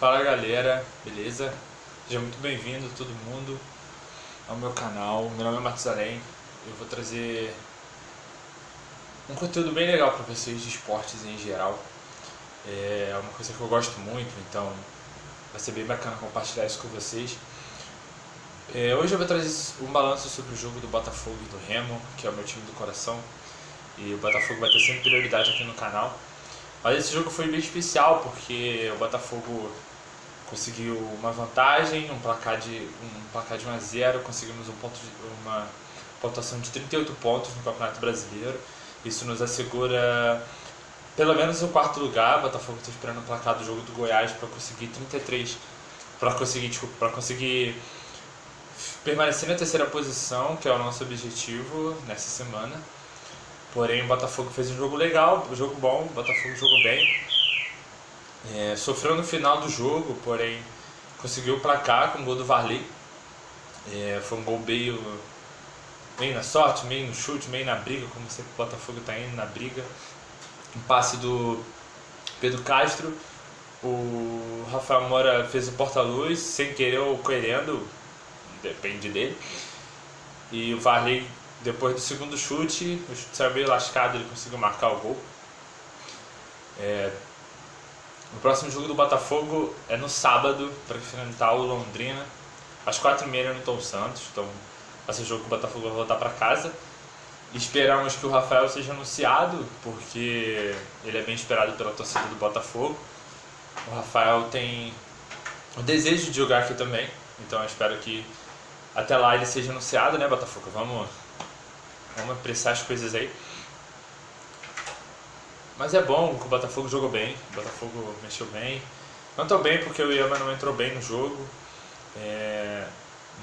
Fala galera, beleza? Seja muito bem-vindo todo mundo ao meu canal. Meu nome é Matusalém. Eu vou trazer um conteúdo bem legal para vocês de esportes em geral. É uma coisa que eu gosto muito, então vai ser bem bacana compartilhar isso com vocês. É, hoje eu vou trazer um balanço sobre o jogo do Botafogo e do Remo, que é o meu time do coração. E o Botafogo vai ter sempre prioridade aqui no canal. Mas esse jogo foi bem especial porque o Botafogo conseguiu uma vantagem, um placar de um placar de 1 a 0, conseguimos um ponto de, uma pontuação de 38 pontos no Campeonato Brasileiro. Isso nos assegura pelo menos o quarto lugar. O Botafogo está esperando o placar do jogo do Goiás para conseguir 33 para conseguir, para conseguir permanecer na terceira posição, que é o nosso objetivo nessa semana. Porém, o Botafogo fez um jogo legal, um jogo bom, o Botafogo jogou bem. É, sofreu no final do jogo, porém conseguiu o placar com o gol do Varley. É, foi um gol meio, meio na sorte, meio no chute, meio na briga, como sempre o Botafogo está indo na briga. Um passe do Pedro Castro. O Rafael Moura fez o porta-luz, sem querer ou querendo, depende dele. E o Varley depois do segundo chute, o chute saiu meio lascado, ele conseguiu marcar o gol. É, o próximo jogo do Botafogo é no sábado, para enfrentar o Londrina, às quatro e meia no Tom Santos. Então, o jogo o Botafogo vai voltar para casa. Esperamos que o Rafael seja anunciado, porque ele é bem esperado pela torcida do Botafogo. O Rafael tem o desejo de jogar aqui também, então eu espero que até lá ele seja anunciado, né, Botafogo? Vamos Vamos apressar as coisas aí. Mas é bom que o Botafogo jogou bem, o Botafogo mexeu bem. Não tão bem porque o Yama não entrou bem no jogo, é...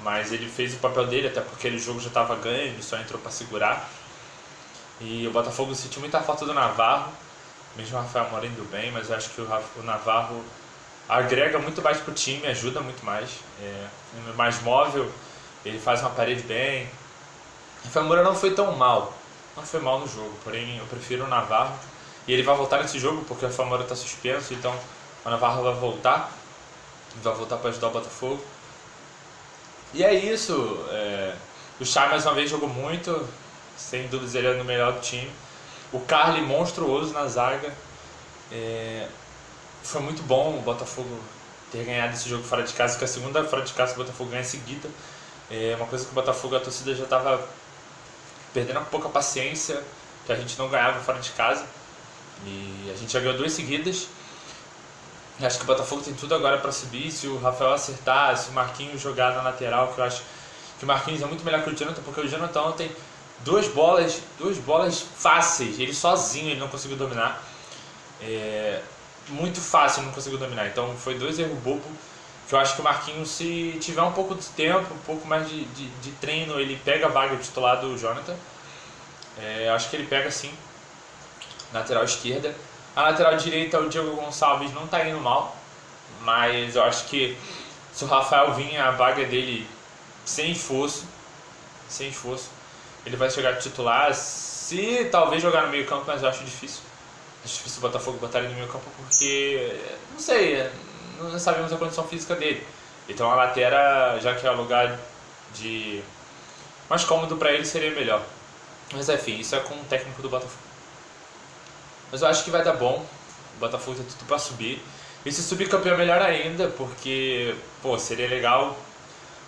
mas ele fez o papel dele, até porque o jogo já estava ganho, ele só entrou para segurar. E o Botafogo sentiu muita falta do Navarro, mesmo o Rafael Moura indo bem, mas eu acho que o Navarro agrega muito mais para o time, ajuda muito mais. É mais móvel, ele faz uma parede bem, Rafael Moura não foi tão mal, não foi mal no jogo, porém eu prefiro o Navarro. E ele vai voltar nesse jogo porque o Rafael está suspenso, então o Navarro vai voltar, vai voltar para ajudar o Botafogo. E é isso, é... o Chay mais uma vez jogou muito, sem dúvidas ele é o melhor do time. O Carly monstruoso na zaga. É... Foi muito bom o Botafogo ter ganhado esse jogo fora de casa, que é a segunda fora de casa que o Botafogo ganha seguida. É uma coisa que o Botafogo, a torcida já estava perdendo um pouco a paciência, que a gente não ganhava fora de casa. E a gente já ganhou duas seguidas. Acho que o Botafogo tem tudo agora para subir. Se o Rafael acertar, se o Marquinhos jogar na lateral, que eu acho que o Marquinhos é muito melhor que o Jonathan, porque o Jonathan ontem duas bolas, duas bolas fáceis, ele sozinho ele não conseguiu dominar. É, muito fácil não conseguiu dominar. Então foi dois erros bobos que eu acho que o Marquinhos, se tiver um pouco de tempo, um pouco mais de, de, de treino, ele pega a vaga titular do Jonathan. É, acho que ele pega sim, lateral esquerda. A lateral direita, o Diego Gonçalves não está indo mal, mas eu acho que se o Rafael vir, a vaga dele sem esforço, sem esforço, ele vai chegar titular. Se talvez jogar no meio campo, mas eu acho difícil. Acho difícil o Botafogo botar ele no meio campo porque, não sei, não sabemos a condição física dele. Então a lateral, já que é o lugar de mais cômodo para ele, seria melhor. Mas enfim, isso é com o técnico do Botafogo. Mas eu acho que vai dar bom. O Botafogo tem tudo para subir. E se subir campeão melhor ainda, porque pô, seria legal.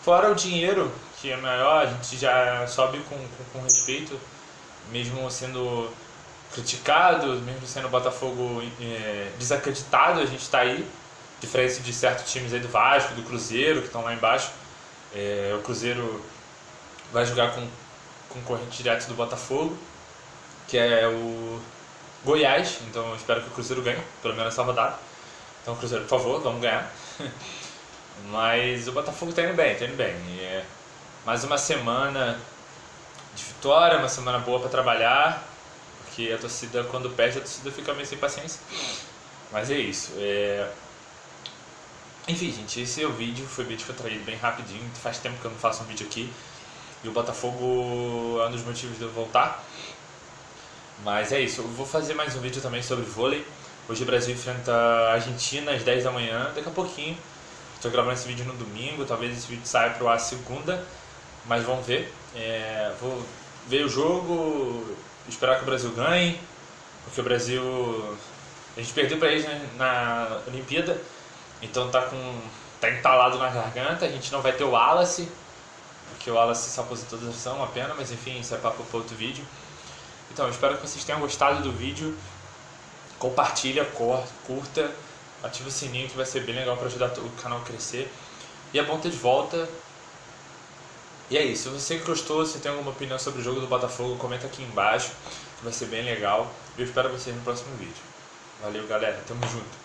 Fora o dinheiro, que é maior, a gente já sobe com, com, com respeito, mesmo sendo criticado, mesmo sendo o Botafogo é, desacreditado, a gente está aí diferença de certos times aí do Vasco, do Cruzeiro, que estão lá embaixo. É, o Cruzeiro vai jogar com concorrente direto do Botafogo, que é o Goiás, então eu espero que o Cruzeiro ganhe, pelo menos essa rodada. Então, Cruzeiro, por favor, vamos ganhar. Mas o Botafogo está indo bem, está indo bem. E é mais uma semana de vitória, uma semana boa para trabalhar, porque a torcida, quando perde, a torcida fica meio sem paciência. Mas é isso. É... Enfim, gente, esse é o vídeo, foi eu traí bem rapidinho, faz tempo que eu não faço um vídeo aqui. E o Botafogo é um dos motivos de eu voltar. Mas é isso, eu vou fazer mais um vídeo também sobre vôlei. Hoje o Brasil enfrenta a Argentina às 10 da manhã, daqui a pouquinho. Estou gravando esse vídeo no domingo, talvez esse vídeo saia pro ar segunda, mas vamos ver. É, vou ver o jogo, esperar que o Brasil ganhe, porque o Brasil. A gente perdeu para eles na Olimpíada, então tá com. tá entalado na garganta, a gente não vai ter o Wallace, porque o Wallace se aposentou da seleção, uma pena, mas enfim, isso é papo para outro vídeo. Então, espero que vocês tenham gostado do vídeo compartilha, curta, ativa o sininho que vai ser bem legal para ajudar o canal a crescer. E é bom ter de volta. E é isso. Se você gostou, se tem alguma opinião sobre o jogo do Botafogo, comenta aqui embaixo, que vai ser bem legal. E eu espero vocês no próximo vídeo. Valeu, galera. Tamo junto.